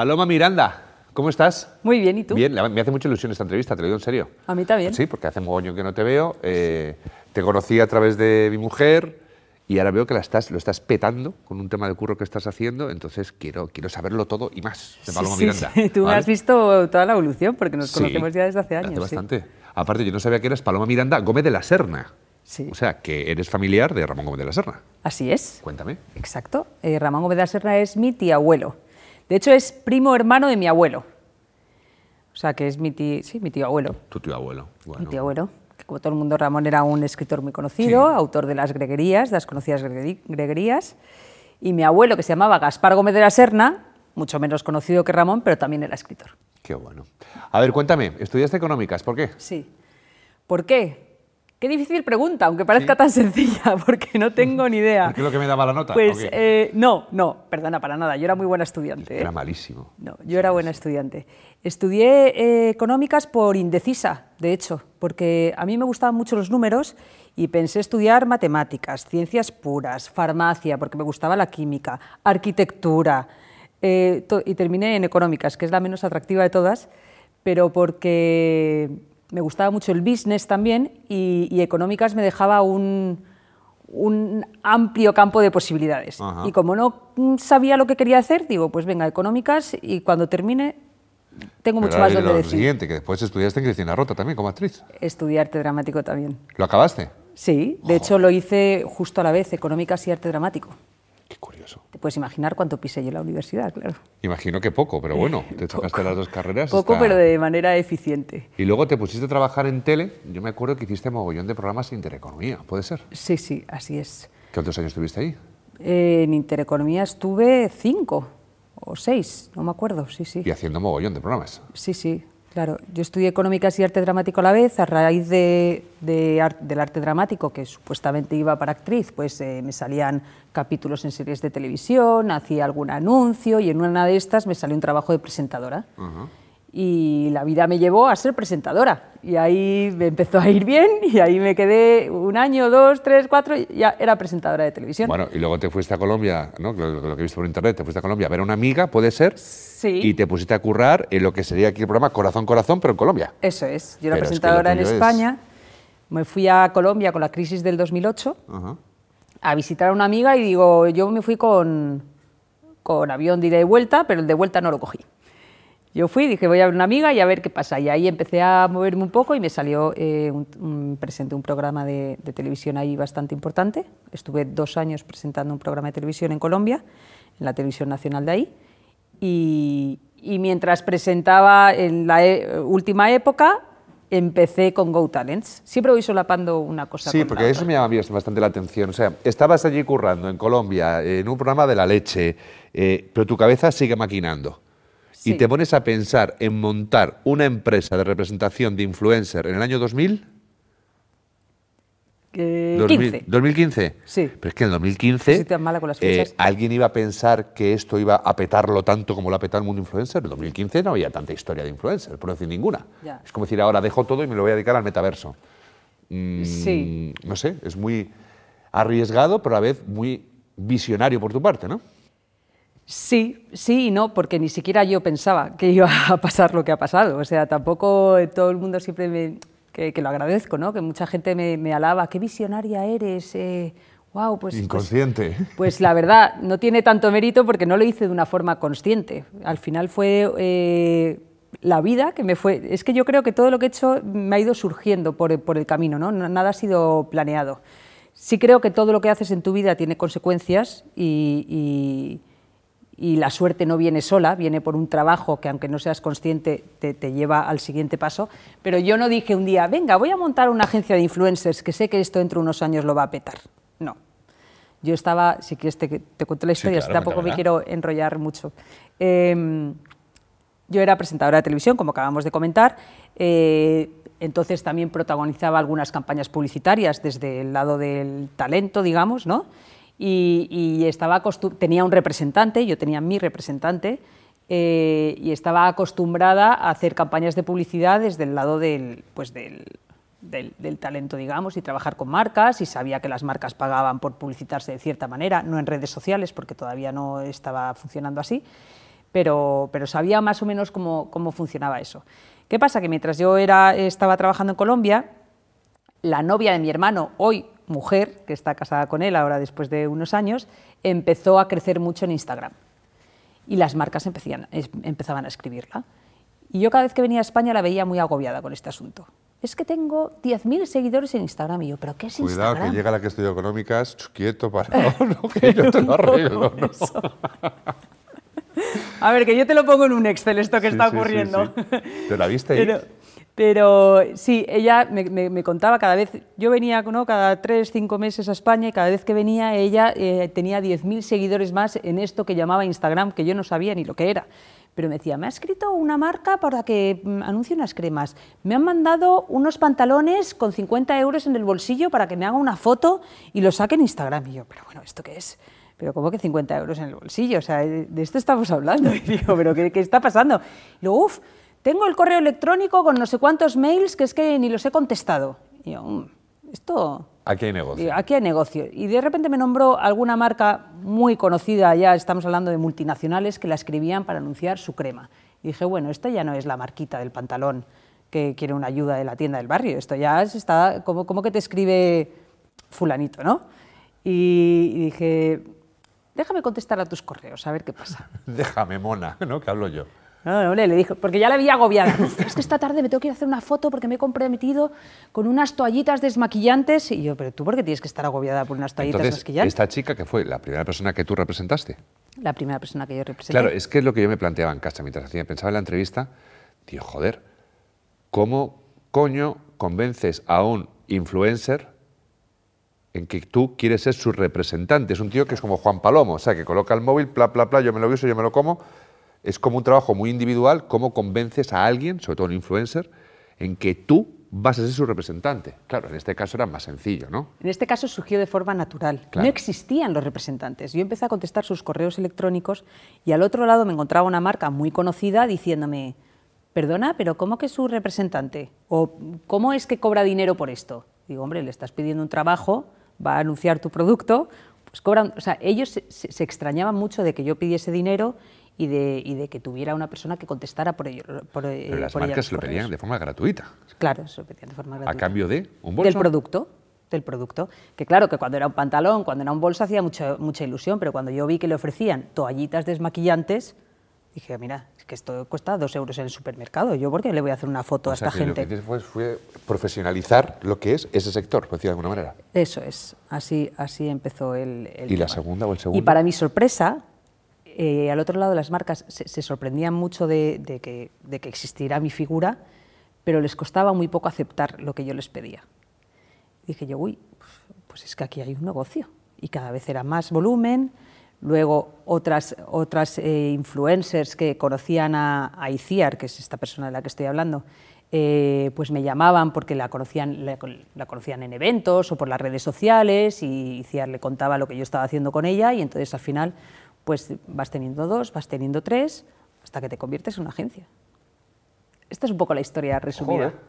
Paloma Miranda, ¿cómo estás? Muy bien, ¿y tú? Bien, me hace mucha ilusión esta entrevista, te lo digo en serio. A mí también. Sí, porque hace mogoño que no te veo. eh, te conocí a través de mi mujer y ahora veo que la estás, lo estás petando con un tema de curro que estás haciendo, entonces quiero, quiero saberlo todo y más de Paloma Sí, Miranda. sí, Tú ¿vale? has visto toda la evolución, porque nos Sí, conocemos ya desde hace años. Hace sí. bastante. Aparte, yo no sabía que eras Paloma Miranda Gómez de la Serna. Sí. O sea, que eres familiar de Ramón Gómez de la Serna. Así es, Cuéntame. exacto. Eh, Ramón Gómez de la Serna es mi tío abuelo. De hecho, es primo hermano de mi abuelo. O sea, que es mi tío, sí, mi tío abuelo. Tu tío abuelo. Bueno. Mi tío abuelo. Que como todo el mundo, Ramón era un escritor muy conocido, Sí. autor de las greguerías, de las conocidas greguerías. Y mi abuelo, que se llamaba Gaspar Gómez de la Serna, mucho menos conocido que Ramón, pero también era escritor. Qué bueno. A ver, cuéntame, ¿estudiaste económicas? ¿Por qué? Sí. ¿Por qué? Qué difícil pregunta, aunque parezca tan sencilla, porque no tengo ni idea. ¿Por qué es lo que me daba la nota? Pues ¿O qué? eh, no, no, perdona, para nada. Yo era muy buena estudiante. ¿eh? Era malísimo. No, yo era buena estudiante. Estudié eh, económicas por indecisa, de hecho, porque a mí me gustaban mucho los números y pensé estudiar matemáticas, ciencias puras, farmacia, porque me gustaba la química, arquitectura, eh, y terminé en económicas, que es la menos atractiva de todas, pero porque me gustaba mucho el business también y, y económicas me dejaba un, un amplio campo de posibilidades. Ajá. Y como no sabía lo que quería hacer, digo, pues venga, económicas y cuando termine tengo mucho Pero más ahora donde decir. siguiente, que después estudiaste en Cristina Rota también como actriz. Estudié arte dramático también. ¿Lo acabaste? Sí, de hecho lo hice justo a la vez, económicas y arte dramático. Qué curioso. Te puedes imaginar cuánto pisé yo en la universidad, claro. Imagino que poco, pero bueno, te sacaste las dos carreras. Poco, pero de manera eficiente. Y luego te pusiste a trabajar en tele. Yo me acuerdo que hiciste mogollón de programas en Intereconomía, ¿puede ser? Sí, sí, así es. ¿Cuántos años estuviste ahí? Eh, en Intereconomía estuve cinco o seis, no me acuerdo, sí, sí. Y haciendo mogollón de programas. Sí, sí, claro. Yo estudié económicas y arte dramático a la vez, a raíz de, de ar- del arte dramático, que supuestamente iba para actriz, pues eh, me salían capítulos en series de televisión, hacía algún anuncio y en una de estas me salió un trabajo de presentadora. Y la vida me llevó a ser presentadora. Y ahí me empezó a ir bien y ahí me quedé un año, dos, tres, cuatro y ya era presentadora de televisión. Bueno, y luego te fuiste a Colombia, ¿no? Lo, lo que he visto por internet, te fuiste a Colombia a ver a una amiga, ¿puede ser? Sí. Y te pusiste a currar en lo que sería aquí el programa Corazón, Corazón, pero en Colombia. Eso es. Yo era Pero es que lo presentadora en tuyo es- España. Me fui a Colombia con la crisis del 2008 Ajá. a visitar a una amiga y digo, yo me fui con, con avión de ida y vuelta, pero el de vuelta no lo cogí. Yo fui, dije, voy a ver una amiga y a ver qué pasa. Y ahí empecé a moverme un poco y me salió eh, un, un- presenté un programa de, de televisión ahí bastante importante. Estuve dos años presentando un programa de televisión en Colombia, en la televisión nacional de ahí. Y, y mientras presentaba en la e- última época, empecé con Go Talents. Siempre voy solapando una cosa Sí, con porque la eso otra. me llama bastante la atención. O sea, estabas allí currando en Colombia, en un programa de la leche, eh, pero tu cabeza sigue maquinando. Y Sí. te pones a pensar en montar una empresa de representación de influencer en el año 2000. Eh, 2000 15. 2015. Sí. Pero es que en el 2015 Soy tan mala con las eh, alguien iba a pensar que esto iba a petarlo tanto como lo ha petado el mundo influencer. En el 2015 no había tanta historia de influencer, por no decir ninguna. Ya. Es como decir, ahora dejo todo y me lo voy a dedicar al metaverso. Mm, Sí. No sé, es muy arriesgado, pero a la vez muy visionario por tu parte, ¿no? Sí, sí y no, porque ni siquiera yo pensaba que iba a pasar lo que ha pasado. O sea, tampoco todo el mundo siempre me... Que, que lo agradezco, ¿no? Que mucha gente me, me alaba, qué visionaria eres, eh, wow, pues... pues- Inconsciente. Pues la verdad, no tiene tanto mérito porque no lo hice de una forma consciente. Al final fue eh, la vida que me fue... Es que yo creo que todo lo que he hecho me ha ido surgiendo por, por el camino, ¿no? No- Nada ha sido planeado. Sí creo que todo lo que haces en tu vida tiene consecuencias y, y- y la suerte no viene sola, viene por un trabajo que aunque no seas consciente te, te lleva al siguiente paso. Pero yo no dije un día, venga, voy a montar una agencia de influencers que sé que esto dentro de unos años lo va a petar. No. Yo estaba, si quieres te, te cuento la Sí, historia, claro, si tampoco me quiero enrollar mucho. Eh, yo era presentadora de televisión, como acabamos de comentar. eh, entonces también protagonizaba algunas campañas publicitarias desde el lado del talento, digamos, ¿no? Y, estaba tenía un representante, yo tenía mi representante, eh, y estaba acostumbrada a hacer campañas de publicidad desde el lado del, pues del, talento, digamos, y trabajar con marcas, y sabía que las marcas pagaban por publicitarse de cierta manera, no en redes sociales, porque todavía no estaba funcionando así, pero, pero sabía más o menos cómo, cómo funcionaba eso. ¿Qué pasa? Que mientras yo estaba trabajando en Colombia, la novia de mi hermano, hoy mujer, que está casada con él ahora después de unos años, empezó a crecer mucho en Instagram. Y las marcas empezaban a escribirla. Y yo cada vez que venía a España la veía muy agobiada con este asunto. Es que tengo 10.000 seguidores en Instagram. Y yo, ¿pero qué es Cuidado, Instagram? que llega la que estudió económicas, quieto, parado, no, que yo te lo arreglo. ¿no? A ver, que yo te lo pongo en un Excel esto que Sí, está sí, ocurriendo. sí. ¿Te la viste ahí? Pero, pero sí, ella me, contaba cada vez, yo venía ¿no? cada tres, cinco meses a España y cada vez que venía ella eh, tenía 10.000 seguidores más en esto que llamaba Instagram, que yo no sabía ni lo que era. Pero me decía, me ha escrito una marca para que mm, anuncie unas cremas. Me han mandado unos pantalones con 50 euros en el bolsillo para que me haga una foto y lo saque en Instagram. Y yo, pero bueno, ¿esto qué es? Pero ¿cómo que 50 euros en el bolsillo? O sea, de esto estamos hablando. Y digo, ¿pero qué, qué está pasando? Y luego, uff, tengo el correo electrónico con no sé cuántos mails que es que ni los he contestado. Y yo, "Mm, esto... Aquí hay negocio. Digo, aquí hay negocio. Y de repente me nombró alguna marca muy conocida, ya estamos hablando de multinacionales, que la escribían para anunciar su crema. Y dije, bueno, esta ya no es la marquita del pantalón que quiere una ayuda de la tienda del barrio, esto ya está, como, como que te escribe fulanito, ¿no? Y, y dije, déjame contestar a tus correos, a ver qué pasa. Déjame, mona, ¿no? Que hablo yo. No, no, le le dijo, porque ya la había agobiada. "Uf, es que esta tarde me tengo que ir a hacer una foto porque me he comprometido con unas toallitas desmaquillantes. Y yo, pero tú, ¿por qué tienes que estar agobiada por unas toallitas Entonces, desmaquillantes? esta chica que fue la primera persona que tú representaste. La primera persona que yo representé. Claro, es que es lo que yo me planteaba en casa mientras hacía, pensaba en la entrevista, tío, joder, ¿cómo coño convences a un influencer en que tú quieres ser su representante? Es un tío que es como Juan Palomo, o sea, que coloca el móvil, bla, bla, bla, yo me lo uso, yo me lo como. Es como un trabajo muy individual, cómo convences a alguien, sobre todo un influencer, en que tú vas a ser su representante. Claro, en este caso era más sencillo, ¿no? En este caso surgió de forma natural. Claro. No existían los representantes. Yo empecé a contestar sus correos electrónicos y al otro lado me encontraba una marca muy conocida diciéndome, perdona, pero ¿cómo que es su representante? ¿O cómo es que cobra dinero por esto? Digo, hombre, le estás pidiendo un trabajo, va a anunciar tu producto, pues cobran... O sea, ellos se, se- se extrañaban mucho de que yo pidiese dinero y de, y de que tuviera una persona que contestara por ello. Por, eh, Pero las por marcas los lo pedían de forma gratuita, Claro, se lo pedían de forma gratuita. a cambio de un bolso. Del producto, del producto. Que claro, que cuando era un pantalón, cuando era un bolso hacía mucha, mucha ilusión, pero cuando yo vi que le ofrecían toallitas desmaquillantes, dije, mira, es que esto cuesta dos euros en el supermercado. ¿Yo por qué le voy a hacer una foto O a sea, esta que gente? Lo que fue, fue profesionalizar lo que es ese sector, por decirlo de alguna manera. Eso es, así, así empezó el, el ¿Y la segunda o el Y segundo? para mi sorpresa, eh, al otro lado las marcas se, sorprendían mucho de, que, existiera mi figura, pero les costaba muy poco aceptar lo que yo les pedía. Dije yo, uy, pues es que aquí hay un negocio. Y cada vez era más volumen. Luego otras, otras eh, influencers que conocían a, a Iciar, que es esta persona de la que estoy hablando, eh, pues me llamaban porque la conocían, la conocían en eventos o por las redes sociales y Iciar le contaba lo que yo estaba haciendo con ella y entonces al final pues vas teniendo dos, vas teniendo tres, hasta que te conviertes en una agencia. Esta es un poco la historia resumida. Joder.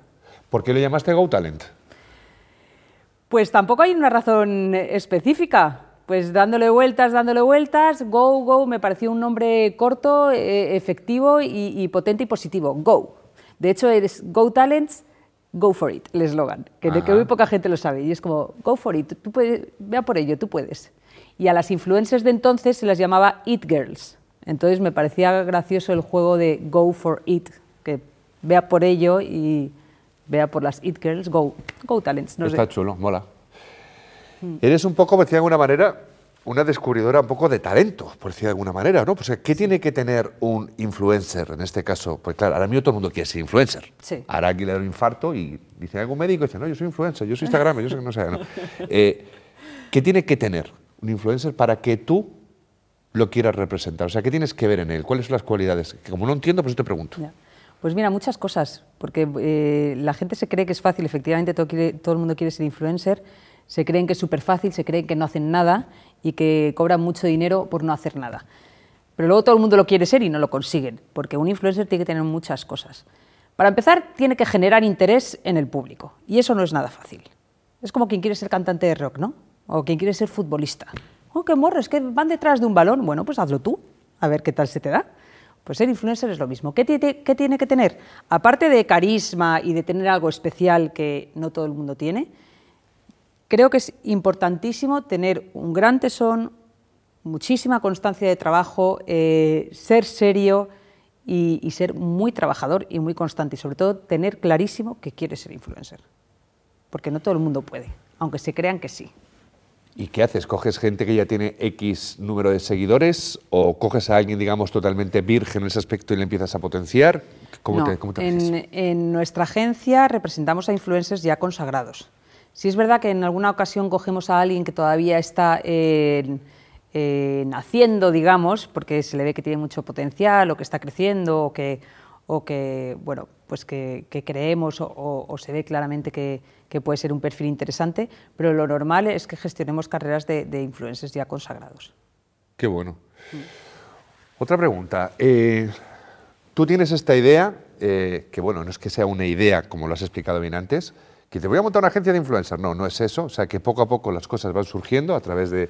¿Por qué le llamaste Go Talent? Pues tampoco hay una razón específica. Pues dándole vueltas, dándole vueltas, Go, Go me pareció un nombre corto, eh, efectivo y, y potente y positivo. Go. De hecho, es Go Talents, Go for it, el eslogan, que, que muy poca gente lo sabe. Y es como, Go for it, tú puedes, vea por ello, tú puedes. Y a las influencers de entonces se las llamaba It Girls. Entonces me parecía gracioso el juego de Go for it, que vea por ello y vea por las It Girls, Go, Go Talents. No sé. Está chulo, mola. Eres un poco, por decir de alguna manera, una descubridora un poco de talento, por decir de alguna manera, ¿no? Pues, ¿qué tiene que tener un influencer en este caso? Pues claro, ahora mismo todo el mundo quiere ser influencer. Sí. Ahora aquí le da un infarto y dice algún médico y dice, no, yo soy influencer, yo soy Instagram, yo sé que no sé. ¿no? Eh, ¿Qué tiene que tener un influencer para que tú lo quieras representar? O sea, ¿qué tienes que ver en él? ¿Cuáles son las cualidades? Que como no entiendo, pues yo te pregunto. Ya. Pues mira, muchas cosas, porque eh, la gente se cree que es fácil, efectivamente todo, quiere- todo el mundo quiere ser influencer, se creen que es súper fácil, se creen que no hacen nada y que cobran mucho dinero por no hacer nada. Pero luego todo el mundo lo quiere ser y no lo consiguen, porque un influencer tiene que tener muchas cosas. Para empezar, tiene que generar interés en el público, y eso no es nada fácil. Es como quien quiere ser cantante de rock, ¿no? O quien quiere ser futbolista. Oh, qué morro, es que van detrás de un balón. Bueno, pues hazlo tú, a ver qué tal se te da. Pues ser influencer es lo mismo. ¿Qué tiene, que tener? Aparte de carisma y de tener algo especial que no todo el mundo tiene, creo que es importantísimo tener un gran tesón, muchísima constancia de trabajo, eh, ser serio y, ser muy trabajador y muy constante y sobre todo tener clarísimo que quiere ser influencer. Porque no todo el mundo puede, aunque se crean que sí. ¿Y qué haces? ¿Coges gente que ya tiene X número de seguidores o coges a alguien, digamos, totalmente virgen en ese aspecto y le empiezas a potenciar? ¿Cómo te, cómo en, en, nuestra agencia representamos a influencers ya consagrados. Si es verdad que en alguna ocasión cogemos a alguien que todavía está en eh, naciendo, digamos, porque se le ve que tiene mucho potencial o que está creciendo o que, o que bueno, pues que, creemos o, se ve claramente que, puede ser un perfil interesante, pero lo normal es que gestionemos carreras de, influencers ya consagrados. Qué bueno. Otra pregunta. Eh, tú tienes esta idea, eh, que bueno, no es que sea una idea como lo has explicado bien antes, que te voy a montar una agencia de influencers. No, no es eso. O sea, que poco a poco las cosas van surgiendo a través de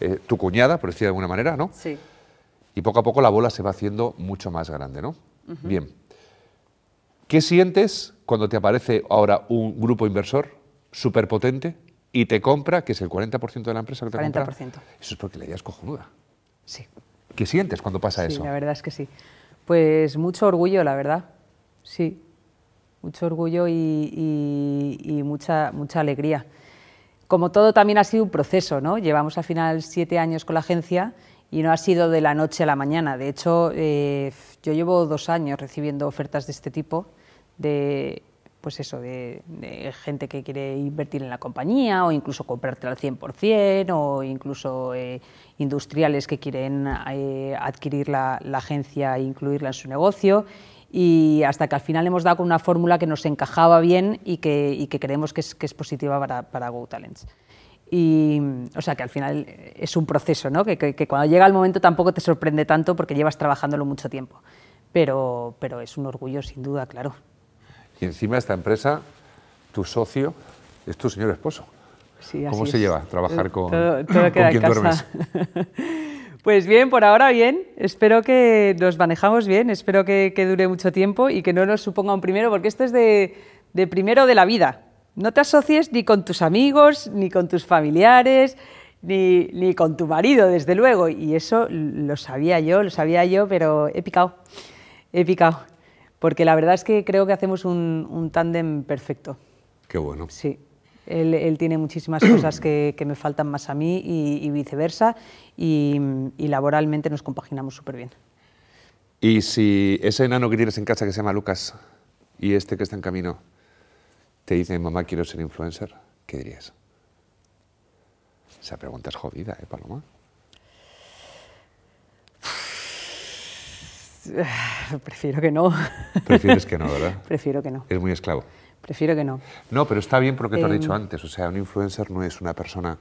eh, tu cuñada, por decir de alguna manera, ¿no? Sí. Y poco a poco la bola se va haciendo mucho más grande, ¿no? Bien. ¿Qué sientes cuando te aparece ahora un grupo inversor súper potente y te compra, que es el 40% de la empresa que te 40%. compra? Eso es porque la idea es cojonuda. Sí. ¿Qué sientes cuando pasa sí, eso? la verdad es que sí. Pues mucho orgullo, la verdad. Sí, mucho orgullo y, y mucha, mucha alegría como todo también ha sido un proceso, ¿no? Llevamos al final siete años con la agencia y no ha sido de la noche a la mañana. De hecho, eh, yo llevo dos años recibiendo ofertas de este tipo, de, pues eso, de, gente que quiere invertir en la compañía o incluso comprártela al 100% o incluso eh, industriales que quieren eh, adquirir la, agencia e incluirla en su negocio y hasta que al final hemos dado con una fórmula que nos encajaba bien y que, y que creemos que es, que es positiva para, para Go Talents. Y, o sea que al final es un proceso, ¿no? que, que, cuando llega el momento tampoco te sorprende tanto porque llevas trabajándolo mucho tiempo. Pero, pero es un orgullo sin duda, claro. Y encima esta empresa, tu socio, es tu señor esposo. Sí, ¿Cómo se lleva trabajar con, todo, todo con quien duermes? Pues bien, por ahora bien. Espero que nos manejamos bien, espero que, dure mucho tiempo y que no nos suponga un primero, porque esto es de, primero de la vida. No te asocies ni con tus amigos, ni con tus familiares, ni, ni, con tu marido, desde luego. Y eso lo sabía yo, lo sabía yo, pero he picado, he picado. Porque la verdad es que creo que hacemos un, un tándem perfecto. Qué bueno. Sí. Él, tiene muchísimas cosas que, me faltan más a mí y, viceversa, y, laboralmente nos compaginamos súper bien. Y si ese enano que tienes en casa que se llama Lucas y este que está en camino te dice, mamá, quiero ser influencer, ¿qué dirías? Esa pregunta es jodida, ¿eh, Paloma? Prefiero que no. Prefieres que no, ¿verdad? Prefiero que no. Es muy esclavo. Prefiero que no. No, pero está bien porque te lo he dicho em, antes. O sea, un influencer no es una persona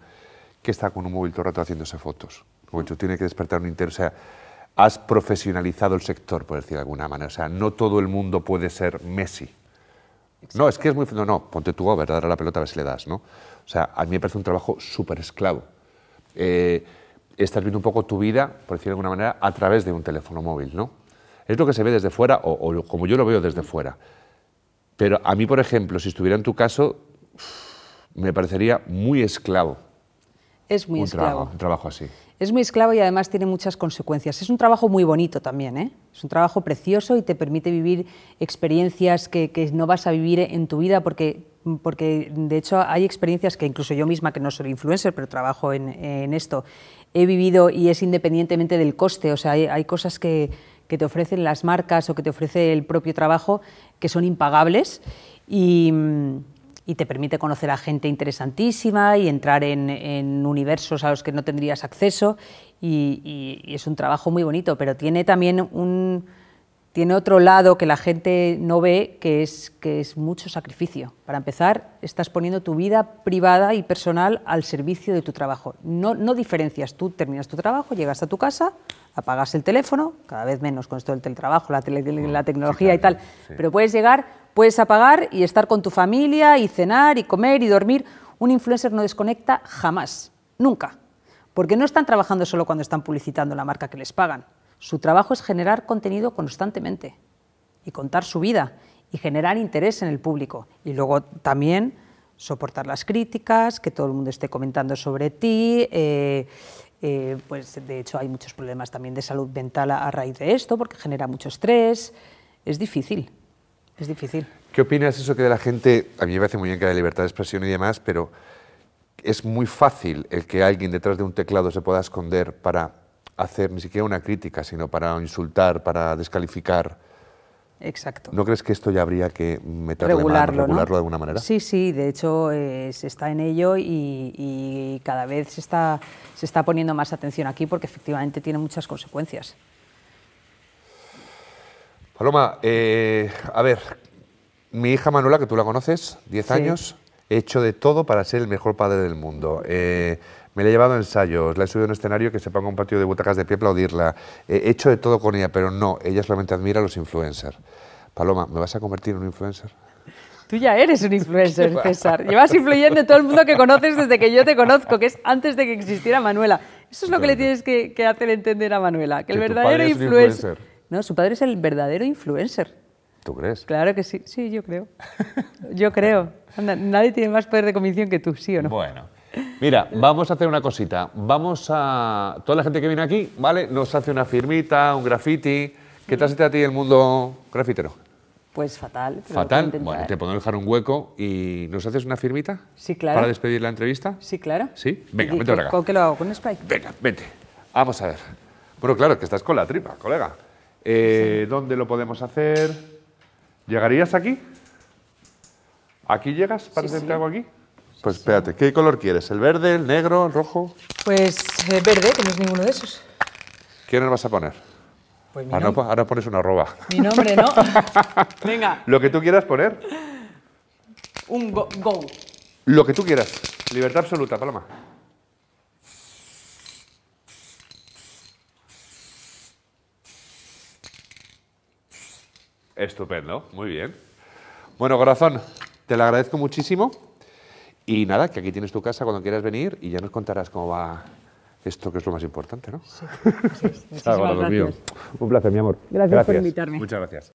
que está con un móvil todo el rato haciéndose fotos. Como tú tiene que despertar un interés. O sea, has profesionalizado el sector, por decir de alguna manera. O sea, no todo el mundo puede ser Messi. No, es que es muy... No, no, ponte tú over, dar la pelota a ver si le das, ¿no? O sea, a mí me parece un trabajo súper esclavo. Eh, estás viendo un poco tu vida, por decir de alguna manera, a través de un teléfono móvil, ¿no? Es lo que se ve desde fuera, o, o como yo lo veo desde fuera. Pero a mí, por ejemplo, si estuviera en tu caso, me parecería muy esclavo. Es muy esclavo. un trabajo así. Es muy esclavo y además tiene muchas consecuencias. Es un trabajo muy bonito también, ¿eh? Es un trabajo precioso y te permite vivir experiencias que, no vas a vivir en tu vida porque, porque, de hecho, hay experiencias que incluso yo misma, que no soy influencer, pero trabajo en, esto, he vivido y es independientemente del coste. O sea, hay cosas que, que te ofrecen las marcas o que te ofrece el propio trabajo que son impagables y, te permite conocer a gente interesantísima y entrar en, universos a los que no tendrías acceso. Y, es un trabajo muy bonito, pero tiene también un, tiene otro lado que la gente no ve, que es, que es mucho sacrificio. Para empezar, estás poniendo tu vida privada y personal al servicio de tu trabajo. No, no diferencias, tú terminas tu trabajo, llegas a tu casa, apagas el teléfono, cada vez menos con esto del teletrabajo, la, la tecnología y tal, pero puedes llegar, puedes apagar y estar con tu familia y cenar y comer y dormir. Un influencer no desconecta jamás, nunca, porque no están trabajando solo cuando están publicitando la marca que les pagan. Su trabajo es generar contenido constantemente y contar su vida y generar interés en el público. Y luego también soportar las críticas, que todo el mundo esté comentando sobre ti. eh, eh, pues de hecho hay muchos problemas también de salud mental a, raíz de esto, porque genera mucho estrés. Es difícil, es difícil. ¿Qué opinas eso que de la gente, a mí me parece muy bien que haya libertad de expresión y demás, pero es muy fácil el que alguien detrás de un teclado se pueda esconder para hacer ni siquiera una crítica, sino para insultar, para descalificar? Exacto. ¿No crees que esto ya habría que meterle mano, regularlo, ¿no? regularlo de alguna manera? Sí, sí, de hecho eh, se está en ello y, y cada vez se está, se está poniendo más atención aquí porque efectivamente tiene muchas consecuencias. Paloma, eh, a ver, mi hija Manuela, que tú la conoces, 10 Sí. años, he hecho de todo para ser el mejor padre del mundo. Eh, me la he llevado a ensayos, la he subido a un escenario que se ponga un patio de butacas de pie a aplaudirla. Eh, he hecho de todo con ella, pero no, ella solamente admira a los influencers. Paloma, ¿me vas a convertir en un influencer? Tú ya eres un influencer, César. Llevas influyendo en todo el mundo que conoces desde que yo te conozco, que es antes de que existiera Manuela. Eso es lo que le tienes que, que hacer entender a Manuela, que el Que tu verdadero influencer... influencer. No, su padre es el verdadero influencer. ¿Tú crees? Claro que sí, sí, yo creo. Yo creo. Anda, nadie tiene más poder de convicción que tú, ¿sí o no? Bueno, mira, vamos a hacer una cosita. Vamos a. Toda la gente que viene aquí, ¿vale? Nos hace una firmita, un graffiti. ¿Qué tal se te da a ti el mundo grafitero? Pues fatal. Fatal. Bueno, te podemos dejar un hueco y ¿nos haces una firmita? Sí, claro. Para despedir la entrevista. Sí, claro. ¿Sí? Venga, ¿Y vente para acá. ¿Con qué lo hago? ¿Con spray? Venga, vente. Vamos a ver. Bueno, claro, que estás con la tripa, colega. Eh, ¿Dónde lo podemos hacer? ¿Llegarías aquí? ¿Aquí llegas para Sí, sí. algo aquí? Pues espérate, ¿qué color quieres? ¿El verde, el negro, el rojo? Pues eh, verde, que no es ninguno de esos. ¿Qué nos vas a poner? Pues mi, Ahora, nom- po- ahora pones una arroba. mi nombre, ¿no? Venga, Lo que tú quieras poner, un go. go. lo que tú quieras. Libertad absoluta, Paloma. Estupendo, muy bien. Bueno, corazón, te lo agradezco muchísimo. Y nada, que aquí tienes tu casa cuando quieras venir y ya nos contarás cómo va esto, que es lo más importante, ¿no? Corazón mío. gracias. Un placer, mi amor. Gracias por invitarme. Muchas gracias.